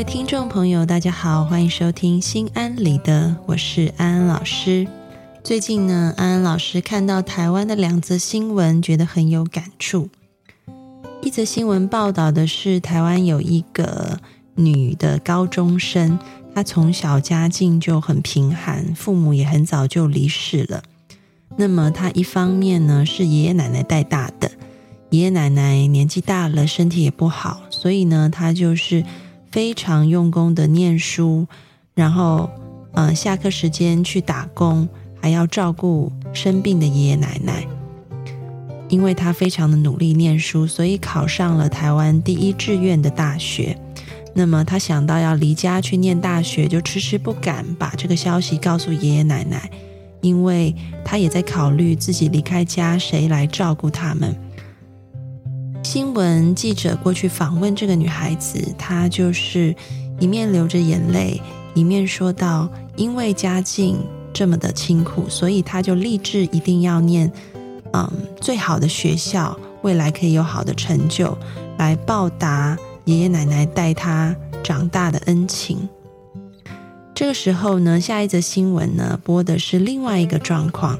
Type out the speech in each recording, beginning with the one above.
位听众朋友，大家好，欢迎收听心安理得，我是安安老师。最近呢，安安老师看到台湾的两则新闻，觉得很有感触。一则新闻报道的是，台湾有一个女的高中生，她从小家境就很贫寒，父母也很早就离世了。那么她一方面呢是爷爷奶奶带大的，爷爷奶奶年纪大了，身体也不好，所以呢她就是非常用功的念书，然后嗯下课时间去打工。还要照顾生病的爷爷奶奶，因为他非常的努力念书，所以考上了台湾第一志愿的大学。那么他想到要离家去念大学，就迟迟不敢把这个消息告诉爷爷奶奶，因为他也在考虑自己离开家谁来照顾他们。新闻记者过去访问这个女孩子，她就是一面流着眼泪，一面说道：“因为家境。”这么的清苦，所以她就立志一定要念，嗯，最好的学校，未来可以有好的成就，来报答爷爷奶奶带她长大的恩情。这个时候呢，下一则新闻呢，播的是另外一个状况。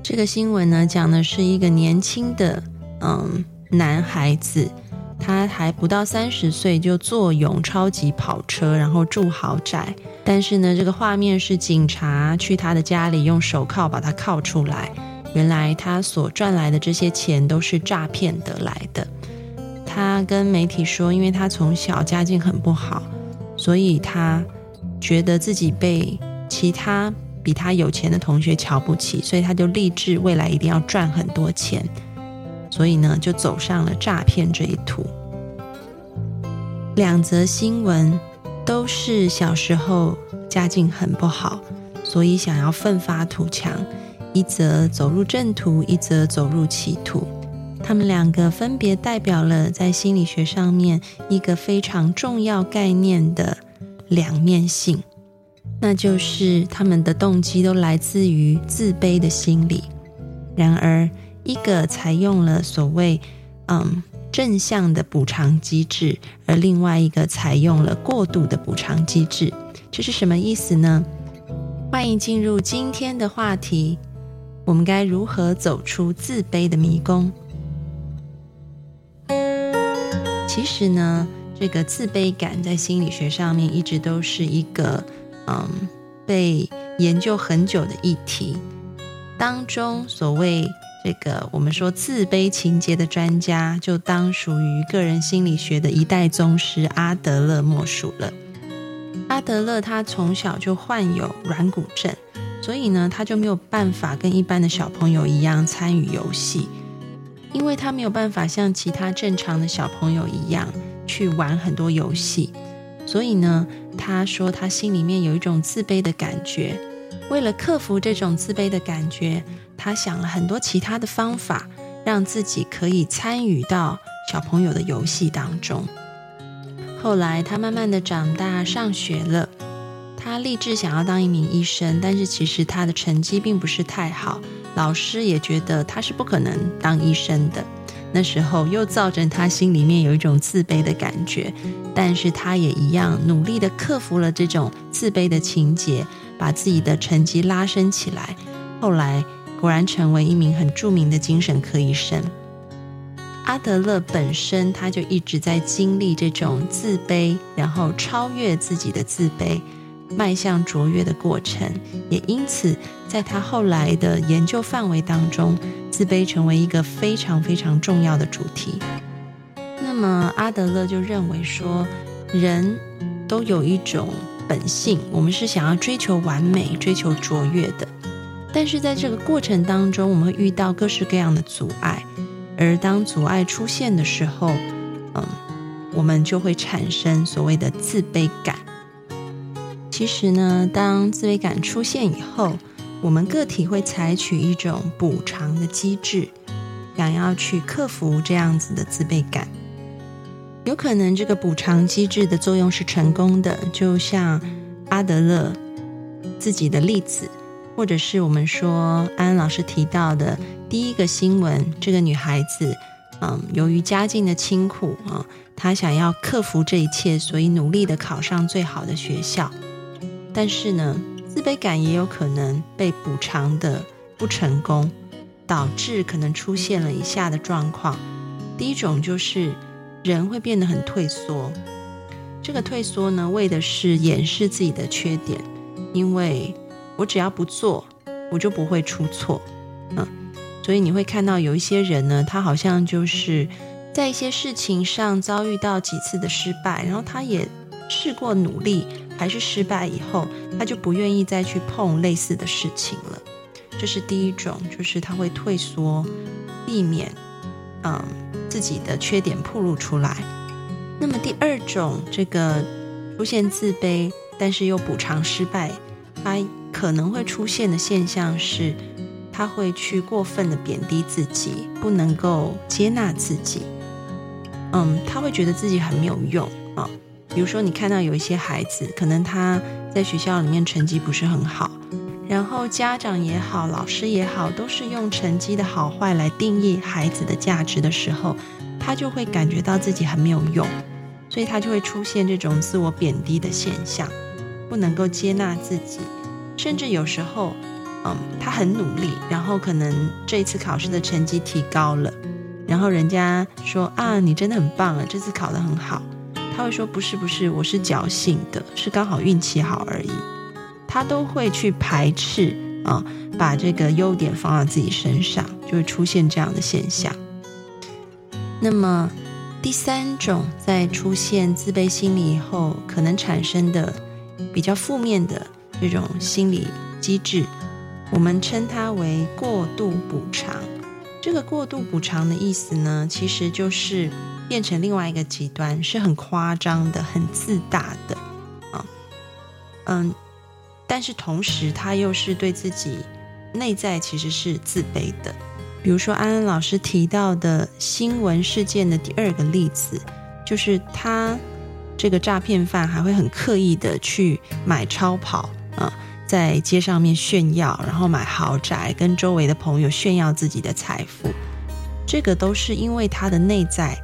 这个新闻呢，讲的是一个年轻的嗯男孩子。他还不到三十岁就坐拥超级跑车，然后住豪宅。但是呢，这个画面是警察去他的家里用手铐把他铐出来。原来他所赚来的这些钱都是诈骗得来的。他跟媒体说，因为他从小家境很不好，所以他觉得自己被其他比他有钱的同学瞧不起，所以他就立志未来一定要赚很多钱。所以呢，就走上了诈骗这一途。两则新闻都是小时候家境很不好，所以想要奋发图强。一则走入正途，一则走入歧途。他们两个分别代表了在心理学上面一个非常重要概念的两面性，那就是他们的动机都来自于自卑的心理。然而。一个采用了所谓嗯正向的补偿机制，而另外一个采用了过度的补偿机制，这是什么意思呢？欢迎进入今天的话题，我们该如何走出自卑的迷宫？其实呢，这个自卑感在心理学上面一直都是一个嗯被研究很久的议题，当中所谓。这个我们说自卑情节的专家，就当属于个人心理学的一代宗师阿德勒莫属了。阿德勒他从小就患有软骨症，所以呢，他就没有办法跟一般的小朋友一样参与游戏，因为他没有办法像其他正常的小朋友一样去玩很多游戏，所以呢，他说他心里面有一种自卑的感觉。为了克服这种自卑的感觉。他想了很多其他的方法，让自己可以参与到小朋友的游戏当中。后来，他慢慢的长大，上学了。他立志想要当一名医生，但是其实他的成绩并不是太好，老师也觉得他是不可能当医生的。那时候又造成他心里面有一种自卑的感觉，但是他也一样努力的克服了这种自卑的情节，把自己的成绩拉升起来。后来。果然成为一名很著名的精神科医生。阿德勒本身他就一直在经历这种自卑，然后超越自己的自卑，迈向卓越的过程。也因此，在他后来的研究范围当中，自卑成为一个非常非常重要的主题。那么，阿德勒就认为说，人都有一种本性，我们是想要追求完美、追求卓越的。但是在这个过程当中，我们会遇到各式各样的阻碍，而当阻碍出现的时候，嗯，我们就会产生所谓的自卑感。其实呢，当自卑感出现以后，我们个体会采取一种补偿的机制，想要去克服这样子的自卑感。有可能这个补偿机制的作用是成功的，就像阿德勒自己的例子，或者是我们说安安老师提到的第一个新闻，这个女孩子，嗯，由于家境的清苦啊，她想要克服这一切，所以努力的考上最好的学校。但是呢，自卑感也有可能被补偿的不成功，导致可能出现了以下的状况。第一种就是。人会变得很退缩，这个退缩呢，为的是掩饰自己的缺点，因为我只要不做，我就不会出错，嗯，所以你会看到有一些人呢，他好像就是在一些事情上遭遇到几次的失败，然后他也试过努力，还是失败以后，他就不愿意再去碰类似的事情了。这是第一种，就是他会退缩，避免，嗯。自己的缺点暴露出来。那么第二种，这个出现自卑，但是又补偿失败，他可能会出现的现象是，他会去过分的贬低自己，不能够接纳自己。嗯，他会觉得自己很没有用啊。比如说，你看到有一些孩子，可能他在学校里面成绩不是很好。然后家长也好，老师也好，都是用成绩的好坏来定义孩子的价值的时候，他就会感觉到自己很没有用，所以他就会出现这种自我贬低的现象，不能够接纳自己，甚至有时候，嗯，他很努力，然后可能这次考试的成绩提高了，然后人家说啊，你真的很棒啊，这次考得很好，他会说不是不是，我是侥幸的，是刚好运气好而已。他都会去排斥啊，把这个优点放到自己身上，就会出现这样的现象。那么第三种，在出现自卑心理以后，可能产生的比较负面的这种心理机制，我们称它为过度补偿。这个过度补偿的意思呢，其实就是变成另外一个极端，是很夸张的、很自大的啊，嗯。但是同时，他又是对自己内在其实是自卑的。比如说，安安老师提到的新闻事件的第二个例子，就是他这个诈骗犯还会很刻意的去买超跑啊，在街上面炫耀，然后买豪宅，跟周围的朋友炫耀自己的财富。这个都是因为他的内在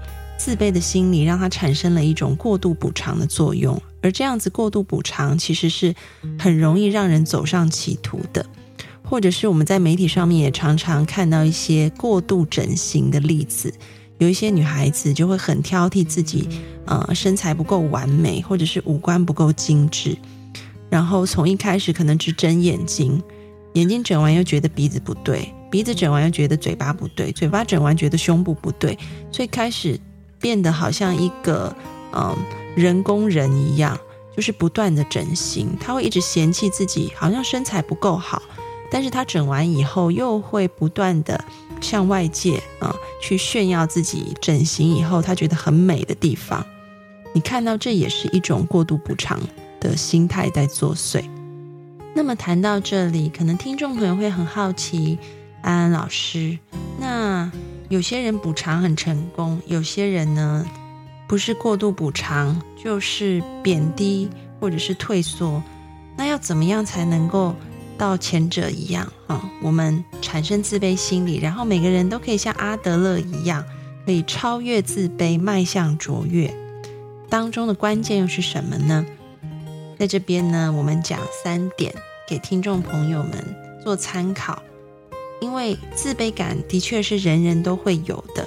自卑的心理，让他产生了一种过度补偿的作用。而这样子过度补偿，其实是很容易让人走上歧途的，或者是我们在媒体上面也常常看到一些过度整形的例子，有一些女孩子就会很挑剔自己，呃，身材不够完美，或者是五官不够精致，然后从一开始可能只整眼睛，眼睛整完又觉得鼻子不对，鼻子整完又觉得嘴巴不对，嘴巴整完觉得胸部不对，所以开始变得好像一个，嗯。人工人一样，就是不断的整形，他会一直嫌弃自己好像身材不够好，但是他整完以后又会不断的向外界啊去炫耀自己整形以后他觉得很美的地方。你看到这也是一种过度补偿的心态在作祟。那么谈到这里，可能听众朋友会很好奇，安安老师，那有些人补偿很成功，有些人呢？不是过度补偿，就是贬低或者是退缩。那要怎么样才能够到前者一样啊？我们产生自卑心理，然后每个人都可以像阿德勒一样，可以超越自卑，迈向卓越。当中的关键又是什么呢？在这边呢，我们讲三点给听众朋友们做参考。因为自卑感的确是人人都会有的。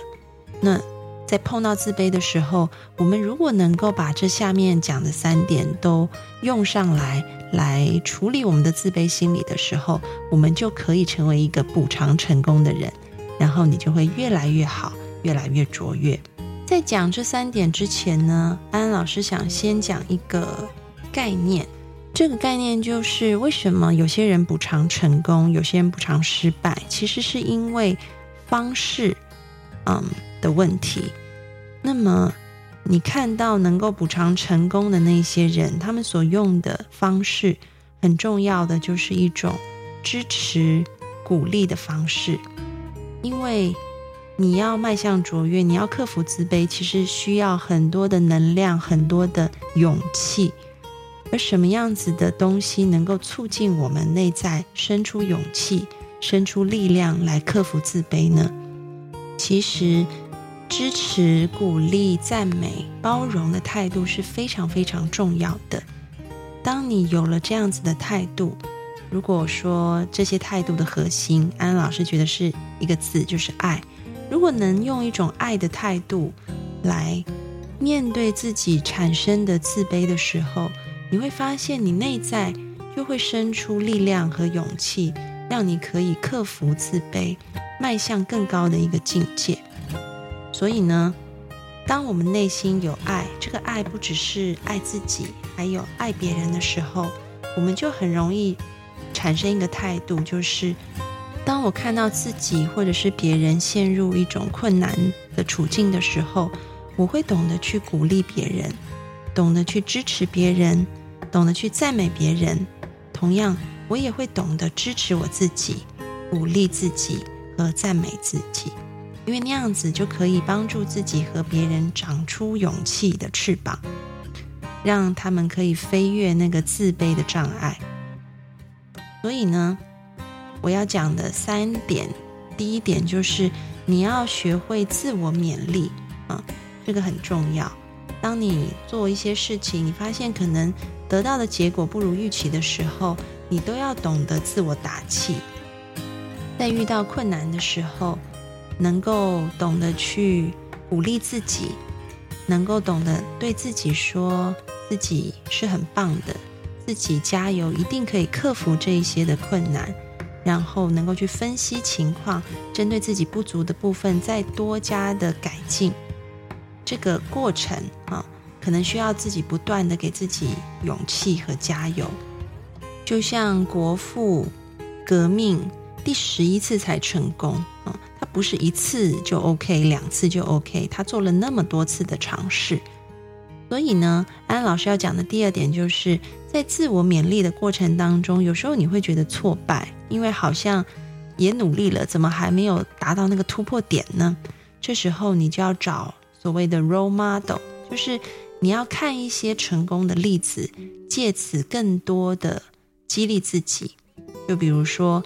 那在碰到自卑的时候，我们如果能够把这下面讲的三点都用上来，来处理我们的自卑心理的时候，我们就可以成为一个补偿成功的人，然后你就会越来越好，越来越卓越。在讲这三点之前呢，安安老师想先讲一个概念，这个概念就是为什么有些人补偿成功，有些人补偿失败，其实是因为方式，嗯。的问题，那么你看到能够补偿成功的那些人，他们所用的方式，很重要的就是一种支持、鼓励的方式。因为你要迈向卓越，你要克服自卑，其实需要很多的能量、很多的勇气。而什么样子的东西能够促进我们内在生出勇气、生出力量来克服自卑呢？其实。支持、鼓励、赞美、包容的态度是非常非常重要的。当你有了这样子的态度，如果说这些态度的核心，安老师觉得是一个字，就是爱。如果能用一种爱的态度来面对自己产生的自卑的时候，你会发现你内在就会生出力量和勇气，让你可以克服自卑，迈向更高的一个境界。所以呢，当我们内心有爱，这个爱不只是爱自己，还有爱别人的时候，我们就很容易产生一个态度，就是当我看到自己或者是别人陷入一种困难的处境的时候，我会懂得去鼓励别人，懂得去支持别人，懂得去赞美别人。同样，我也会懂得支持我自己，鼓励自己和赞美自己。因为那样子就可以帮助自己和别人长出勇气的翅膀，让他们可以飞越那个自卑的障碍。所以呢，我要讲的三点，第一点就是你要学会自我勉励啊，这个很重要。当你做一些事情，你发现可能得到的结果不如预期的时候，你都要懂得自我打气。在遇到困难的时候。能够懂得去鼓励自己，能够懂得对自己说自己是很棒的，自己加油，一定可以克服这一些的困难，然后能够去分析情况，针对自己不足的部分再多加的改进。这个过程啊，可能需要自己不断的给自己勇气和加油，就像国父革命第十一次才成功啊。不是一次就 OK，两次就 OK，他做了那么多次的尝试，所以呢，安老师要讲的第二点就是在自我勉励的过程当中，有时候你会觉得挫败，因为好像也努力了，怎么还没有达到那个突破点呢？这时候你就要找所谓的 role model，就是你要看一些成功的例子，借此更多的激励自己，就比如说。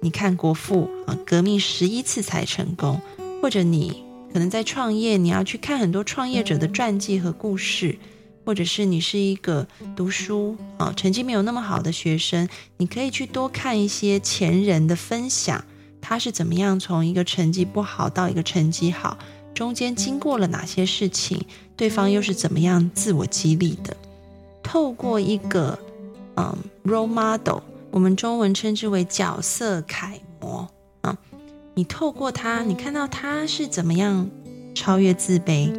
你看国父啊，革命十一次才成功，或者你可能在创业，你要去看很多创业者的传记和故事，或者是你是一个读书啊成绩没有那么好的学生，你可以去多看一些前人的分享，他是怎么样从一个成绩不好到一个成绩好，中间经过了哪些事情，对方又是怎么样自我激励的，透过一个嗯 role model。我们中文称之为角色楷模啊，你透过他，你看到他是怎么样超越自卑，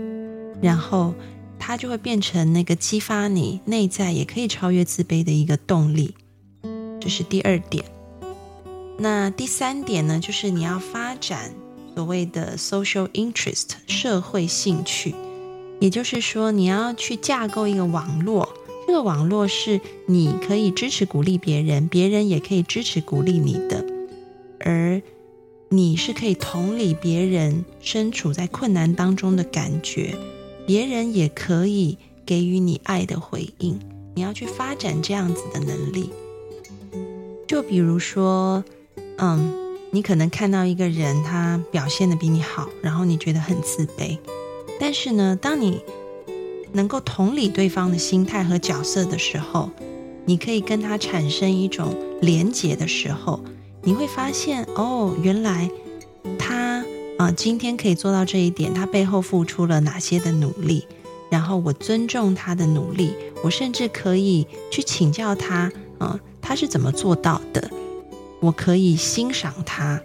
然后他就会变成那个激发你内在也可以超越自卑的一个动力。这是第二点。那第三点呢，就是你要发展所谓的 social interest 社会兴趣，也就是说你要去架构一个网络。这个网络是你可以支持鼓励别人，别人也可以支持鼓励你的，而你是可以同理别人身处在困难当中的感觉，别人也可以给予你爱的回应。你要去发展这样子的能力。就比如说，嗯，你可能看到一个人他表现的比你好，然后你觉得很自卑，但是呢，当你能够同理对方的心态和角色的时候，你可以跟他产生一种连结的时候，你会发现哦，原来他啊今天可以做到这一点，他背后付出了哪些的努力，然后我尊重他的努力，我甚至可以去请教他啊，他是怎么做到的，我可以欣赏他，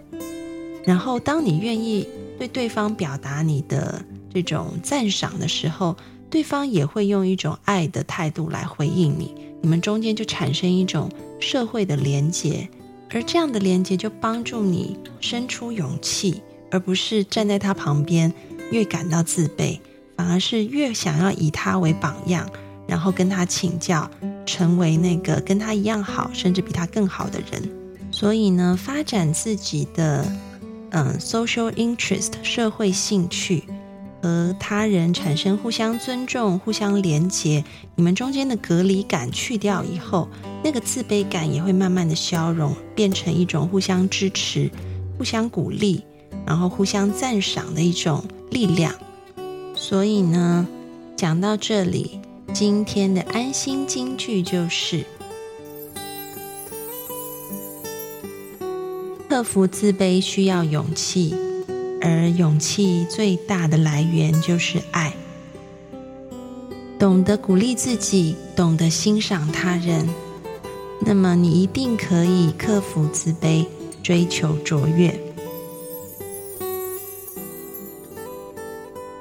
然后当你愿意对对方表达你的这种赞赏的时候。对方也会用一种爱的态度来回应你，你们中间就产生一种社会的连结，而这样的连结就帮助你生出勇气，而不是站在他旁边越感到自卑，反而是越想要以他为榜样，然后跟他请教，成为那个跟他一样好，甚至比他更好的人。所以呢，发展自己的嗯 social interest 社会兴趣，和他人产生互相尊重、互相连接，你们中间的隔离感去掉以后，那个自卑感也会慢慢的消融，变成一种互相支持、互相鼓励，然后互相赞赏的一种力量。所以呢，讲到这里，今天的安心金句就是：克服自卑需要勇气，而勇气最大的来源就是爱。懂得鼓励自己，懂得欣赏他人，那么你一定可以克服自卑，追求卓越。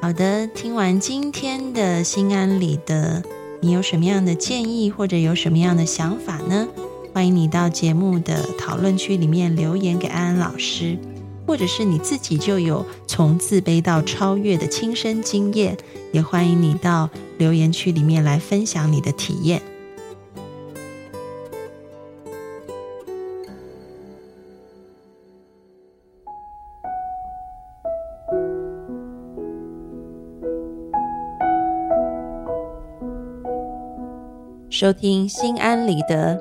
好的，听完今天的心安理得，你有什么样的建议或者有什么样的想法呢？欢迎你到节目的讨论区里面留言给安安老师，或者是你自己就有从自卑到超越的亲身经验，也欢迎你到留言区里面来分享你的体验。收听心安理得，